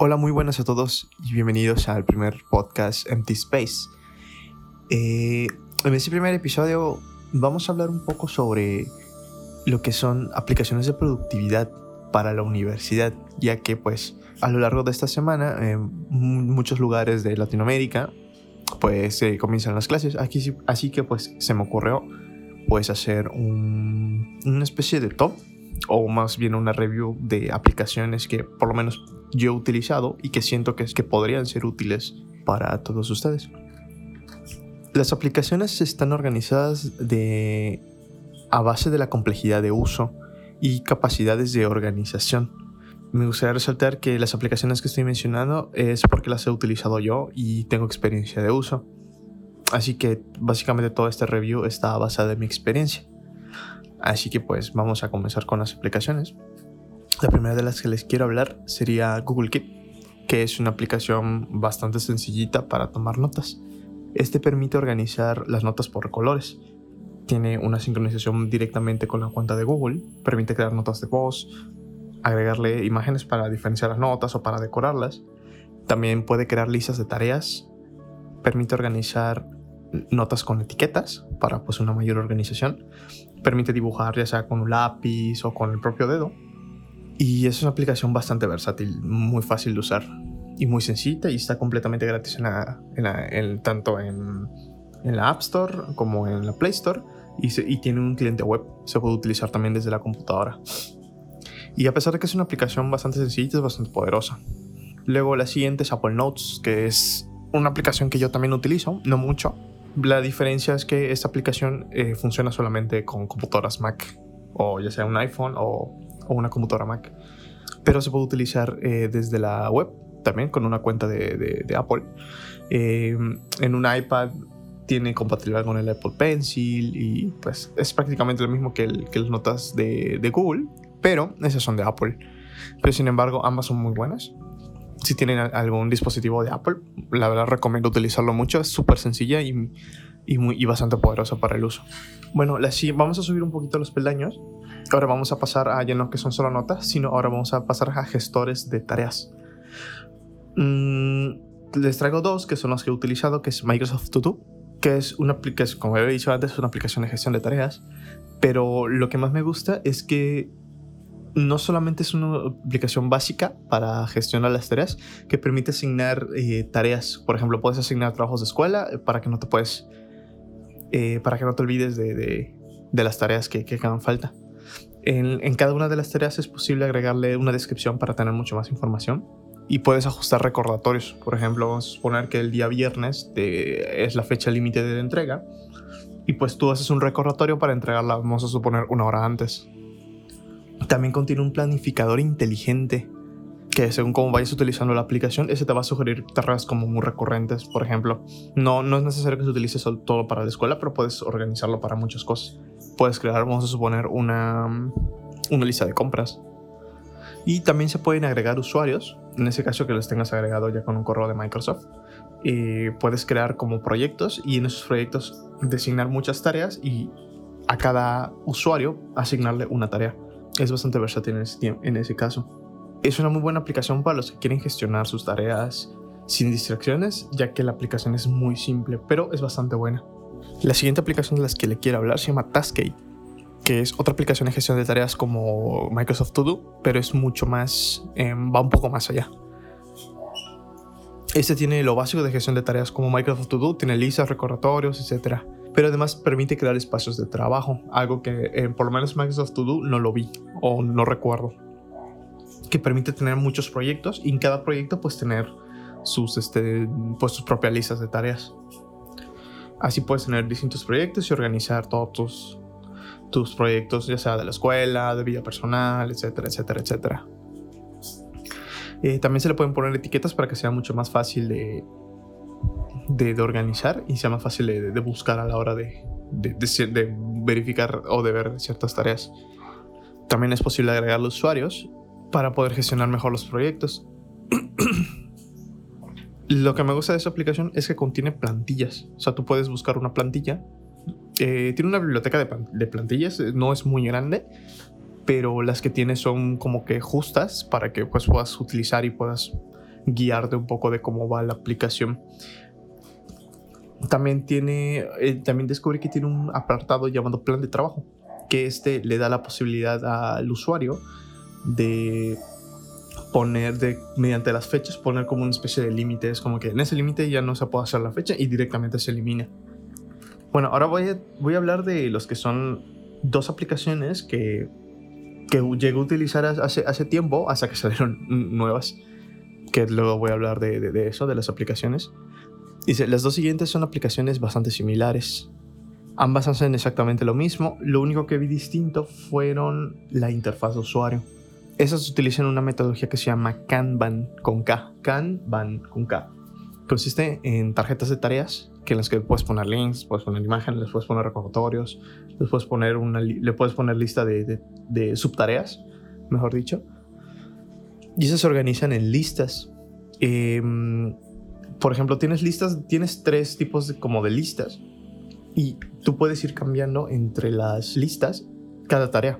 Hola, muy buenas a todos y bienvenidos al primer podcast Empty Space. Eh, en este primer episodio vamos a hablar un poco sobre lo que son aplicaciones de productividad para la universidad, ya que pues a lo largo de esta semana en muchos lugares de Latinoamérica pues se comienzan las clases, así que pues se me ocurrió pues hacer una especie de top o más bien una review de aplicaciones que por lo menos yo he utilizado y que siento que, que podrían ser útiles para todos ustedes. Las aplicaciones están organizadas de, a base de la complejidad de uso y capacidades de organización. Me gustaría resaltar que las aplicaciones que estoy mencionando es porque las he utilizado yo y tengo experiencia de uso. Así que básicamente todo este review está basado en mi experiencia. Así que pues vamos a comenzar con las aplicaciones. La primera de las que les quiero hablar sería Google Keep, que es una aplicación bastante sencillita para tomar notas. Este permite organizar las notas por colores. Tiene una sincronización directamente con la cuenta de Google, permite crear notas de voz, agregarle imágenes para diferenciar las notas o para decorarlas. También puede crear listas de tareas, permite organizar notas con etiquetas para pues una mayor organización, permite dibujar ya sea con un lápiz o con el propio dedo y es una aplicación bastante versátil, muy fácil de usar y muy sencilla y está completamente gratis en en tanto en, en, la App Store como en la Play Store y, y tiene un cliente web, se puede utilizar también desde la computadora. Y a pesar de que es una aplicación bastante sencilla, es bastante poderosa. Luego la siguiente es Apple Notes, que es una aplicación que yo también utilizo, no mucho. La diferencia es que esta aplicación eh, funciona solamente con computadoras Mac, o ya sea un iPhone o o una computadora Mac. Pero se puede utilizar eh, desde la web también con una cuenta de, Apple. Eh, en un iPad tiene compatibilidad con el Apple Pencil y pues es prácticamente lo mismo que, las notas de, de, Google, pero esas son de Apple. Pero sin embargo, ambas son muy buenas. Si tienen algún dispositivo de Apple, la verdad recomiendo utilizarlo mucho. Es súper sencilla y, y, muy, y bastante poderosa para el uso. Bueno, la, vamos a subir un poquito los peldaños Ahora vamos a pasar a ya no que son solo notas, sino ahora vamos a pasar a gestores de tareas. Mm, les traigo dos que son los que he utilizado, que es Microsoft To Do, que es una aplicación, como he dicho antes, es una aplicación de gestión de tareas, pero lo que más me gusta es que no solamente es una aplicación básica para gestionar las tareas, que permite asignar eh, tareas. Por ejemplo, puedes asignar trabajos de escuela eh, para que no te puedes, eh, para que no te olvides de, las tareas que, que hagan falta. En, cada una de las tareas es posible agregarle una descripción para tener mucho más información y puedes ajustar recordatorios. Por ejemplo, vamos a suponer que el día viernes es la fecha límite de entrega y pues tú haces un recordatorio para entregarla, vamos a suponer, una hora antes. También contiene un planificador inteligente que según cómo vayas utilizando la aplicación, ese te va a sugerir tareas como muy recurrentes. Por ejemplo, no, no es necesario que se utilice todo para la escuela, pero puedes organizarlo para muchas cosas puedes crear, vamos a suponer, una, una lista de compras. Y también se pueden agregar usuarios, en ese caso que los tengas agregado ya con un correo de Microsoft. Y puedes crear como proyectos y en esos proyectos designar muchas tareas y a cada usuario asignarle una tarea. Es bastante versátil en ese, en ese caso. Es una muy buena aplicación para los que quieren gestionar sus tareas sin distracciones, ya que la aplicación es muy simple, pero es bastante buena. La siguiente aplicación de las que le quiero hablar se llama Taskade, que es otra aplicación de gestión de tareas como Microsoft To Do, pero es mucho más, em, va un poco más allá. Este tiene lo básico de gestión de tareas como Microsoft To Do, tiene listas, recordatorios, etc. Pero además permite crear espacios de trabajo, algo que em, por lo menos Microsoft To Do no lo vi o no recuerdo. Que permite tener muchos proyectos y en cada proyecto pues tener sus, este, pues, sus propias listas de tareas. Así puedes tener distintos proyectos y organizar todos tus, tus proyectos, ya sea de la escuela, de vida personal, etcétera, etcétera, etcétera. Eh, también se le pueden poner etiquetas para que sea mucho más fácil de, de, organizar y sea más fácil de, buscar a la hora de, de, verificar o de ver ciertas tareas. También es posible agregar los usuarios para poder gestionar mejor los proyectos. Lo que me gusta de esta aplicación es que contiene plantillas. O sea, tú puedes buscar una plantilla. Eh, tiene una biblioteca de, plantillas, eh, no es muy grande, pero las que tiene son como que justas para que pues, puedas utilizar y puedas guiarte un poco de cómo va la aplicación. También tiene, eh, también descubrí que tiene un apartado llamado plan de trabajo, que este le da la posibilidad al usuario de poner de, mediante las fechas, poner como una especie de límite. Es como que en ese límite ya no se puede hacer la fecha y directamente se elimina. Bueno, ahora voy a, voy a hablar de los que son dos aplicaciones que, que llegué a utilizar hace, hace tiempo hasta que salieron nuevas. Que luego voy a hablar de, de, de eso, de las aplicaciones. Dice, las dos siguientes son aplicaciones bastante similares. Ambas hacen exactamente lo mismo, lo único que vi distinto fueron la interfaz de usuario. Esas utilizan una metodología que se llama Kanban con K. Kanban con K. Consiste en tarjetas de tareas que en las que puedes poner links, puedes poner imágenes, les puedes poner recordatorios, les puedes poner una, le puedes poner lista de, de, subtareas, mejor dicho. Y esas se organizan en listas. Em, por ejemplo, tienes listas, tienes tres tipos de, como de listas y tú puedes ir cambiando entre las listas cada tarea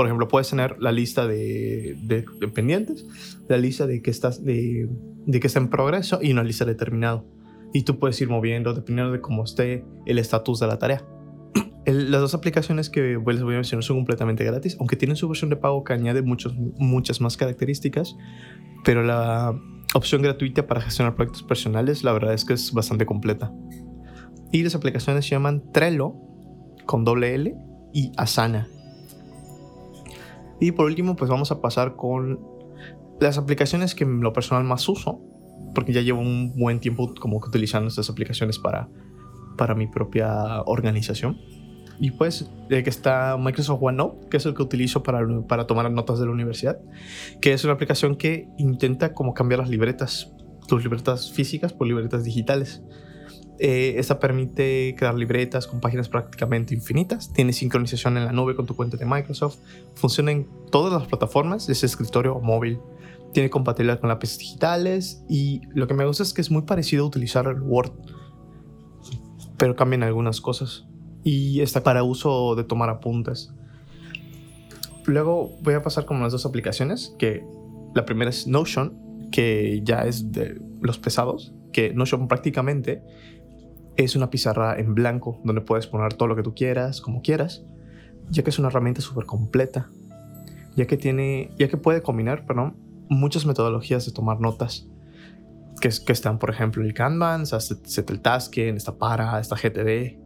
por ejemplo, puedes tener la lista de, de, pendientes, la lista de que, estás, de, de, que está en progreso y una lista de terminado. Y tú puedes ir moviendo dependiendo de cómo esté el estatus de la tarea. las dos aplicaciones que les voy a mencionar son completamente gratis, aunque tienen su versión de pago que añade muchos, muchas más características, pero la opción gratuita para gestionar proyectos personales la verdad es que es bastante completa. Y las aplicaciones se llaman Trello con doble L y Asana y por último, pues vamos a pasar con las aplicaciones que en lo personal más uso, porque ya llevo un buen tiempo como que utilizando estas aplicaciones para, para mi propia organización. Y pues, de que está Microsoft OneNote, que es el que utilizo para, para tomar notas de la universidad, que es una aplicación que intenta como cambiar las libretas, tus libretas físicas por libretas digitales. Eh, esta permite crear libretas con páginas prácticamente infinitas. Tiene sincronización en la nube con tu cuenta de Microsoft. Funciona en todas las plataformas, es escritorio o móvil. Tiene compatibilidad con lápices digitales y lo que me gusta es que es muy parecido a utilizar el Word, pero cambian algunas cosas. Y está para uso de tomar apuntes. Luego voy a pasar con las dos aplicaciones, que la primera es Notion, que ya es de los pesados, que Notion prácticamente es una pizarra en blanco donde puedes poner todo lo que tú quieras, como quieras, ya que es una herramienta súper completa, ya que tiene, ya que puede combinar, perdón, muchas metodologías de tomar notas, que, que están, por ejemplo, el Kanban, Zetteltasking, esta Para, esta GTD,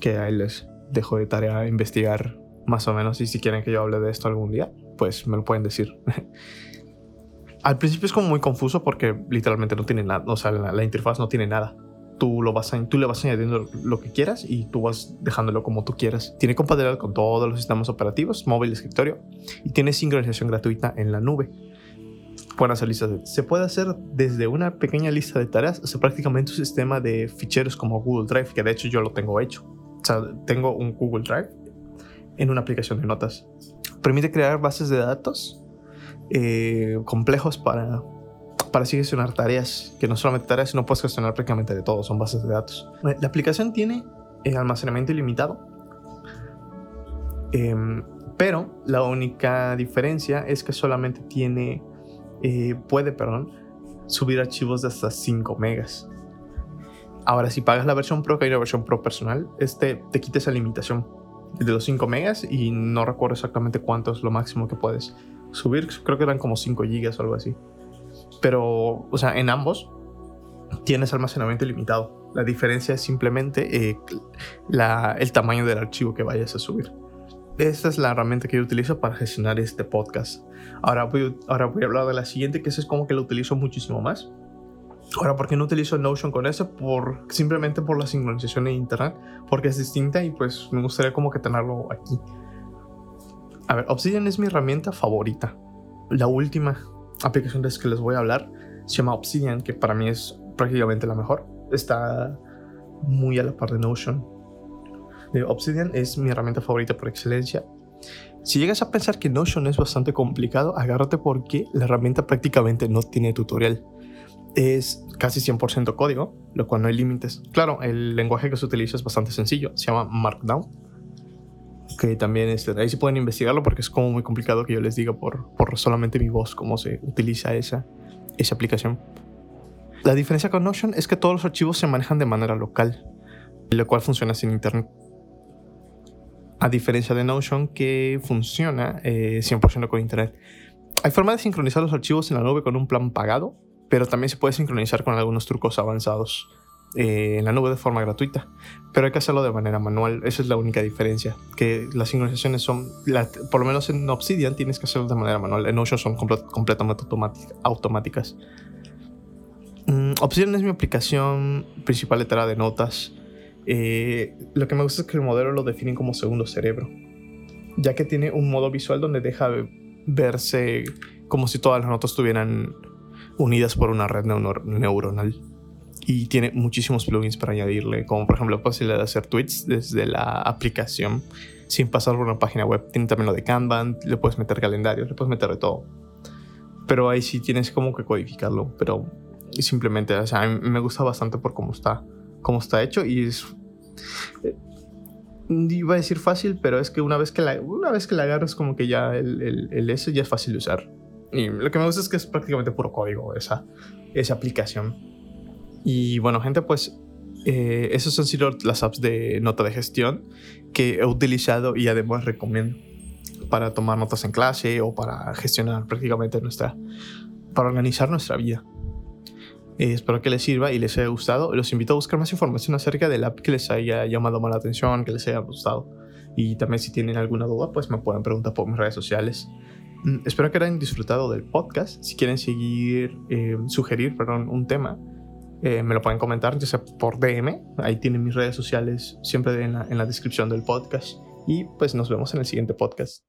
que ahí les dejo de tarea investigar más o menos y si quieren que yo hable de esto algún día, pues me lo pueden decir. Al principio es como muy confuso porque literalmente no tiene nada, o sea, la interfaz no tiene nada tú, lo vas a, tú le vas añadiendo lo que quieras y tú vas dejándolo como tú quieras. Tiene compatibilidad con todos los sistemas operativos, móvil, escritorio, y tiene sincronización gratuita en la nube. Pueden hacer listas Se puede hacer desde una pequeña lista de tareas hasta prácticamente un sistema de ficheros como Google Drive, que de hecho yo lo tengo hecho. O sea, tengo un Google Drive en una aplicación de notas. Permite crear bases de datos eh, complejos para para así gestionar tareas, que no solamente tareas, sino puedes gestionar prácticamente de todo, son bases de datos. La aplicación tiene eh, almacenamiento ilimitado, em, pero la única diferencia es que solamente tiene, eh, puede, perdón, subir archivos de hasta 5 megas. Ahora, si pagas la versión Pro, que hay una versión Pro personal, este te quita esa limitación de los 5 megas y no recuerdo exactamente cuánto es lo máximo que puedes subir. Creo que eran como 5 gigas o algo así. Pero, o sea, en ambos tienes almacenamiento ilimitado. La diferencia es simplemente eh, el tamaño del archivo que vayas a subir. Esta es la herramienta que yo utilizo para gestionar este podcast. Ahora voy, ahora voy a hablar de la siguiente, que es como que la utilizo muchísimo más. Ahora, ¿por qué no utilizo Notion con eso? Por, simplemente por la sincronización en Internet, porque es distinta y pues me gustaría como que tenerlo aquí. A ver, Obsidian es mi herramienta favorita. La última aplicación de que les voy a hablar se llama Obsidian, que para mí es prácticamente la mejor. Está muy a la par de Notion. Obsidian es mi herramienta favorita por excelencia. Si llegas a pensar que Notion es bastante complicado, agárrate porque la herramienta prácticamente no tiene tutorial. Es casi 100% código, lo cual no hay límites. Claro, el lenguaje que se utiliza es bastante sencillo, se llama Markdown que también este, ahí sí pueden investigarlo porque es como muy complicado que yo les diga por, por solamente mi voz cómo se utiliza esa, esa aplicación. La diferencia con Notion es que todos los archivos se manejan de manera local, lo cual funciona sin internet. A diferencia de Notion que funciona 100% eh, con internet. Hay forma de sincronizar los archivos en la nube con un plan pagado, pero también se puede sincronizar con algunos trucos avanzados eh, en la nube de forma gratuita. Pero hay que hacerlo de manera manual. Esa es la única diferencia. Que las sincronizaciones son, por lo menos en Obsidian tienes que hacerlo de manera manual. En Notion son completamente automáticas. Mm, Obsidian es mi aplicación principal letra de notas. Eh, lo que me gusta es que el modelo lo definen como segundo cerebro, ya que tiene un modo visual donde deja verse como si todas las notas estuvieran unidas por una red neuronal. Y tiene muchísimos plugins para añadirle, como por ejemplo la posibilidad de hacer tweets desde la aplicación sin pasar por una página web. Tiene también lo de Kanban, le puedes meter calendarios, le puedes meter de todo. Pero ahí sí tienes como que codificarlo. Pero simplemente, o sea, a mí me gusta bastante por cómo está, cómo está hecho y es... Eh, iba a decir fácil, pero es que una vez que la, una vez que la agarras como que ya el, el, el S ya es fácil de usar. Y lo que me gusta es que es prácticamente puro código esa, esa aplicación. Y bueno, gente, pues eh, esas han sido las apps de nota de gestión que he utilizado y además recomiendo para tomar notas en clase o para gestionar prácticamente nuestra, para organizar nuestra vida. Eh, espero que les sirva y les haya gustado. Los invito a buscar más información acerca del app que les haya llamado más la atención, que les haya gustado. Y también si tienen alguna duda, pues me pueden preguntar por mis redes sociales. Mm, espero que hayan disfrutado del podcast. Si quieren seguir, eh, sugerir, perdón, un tema, eh, me lo pueden comentar, ya sea por DM. Ahí tienen mis redes sociales siempre en la, en la descripción del podcast. Y pues nos vemos en el siguiente podcast.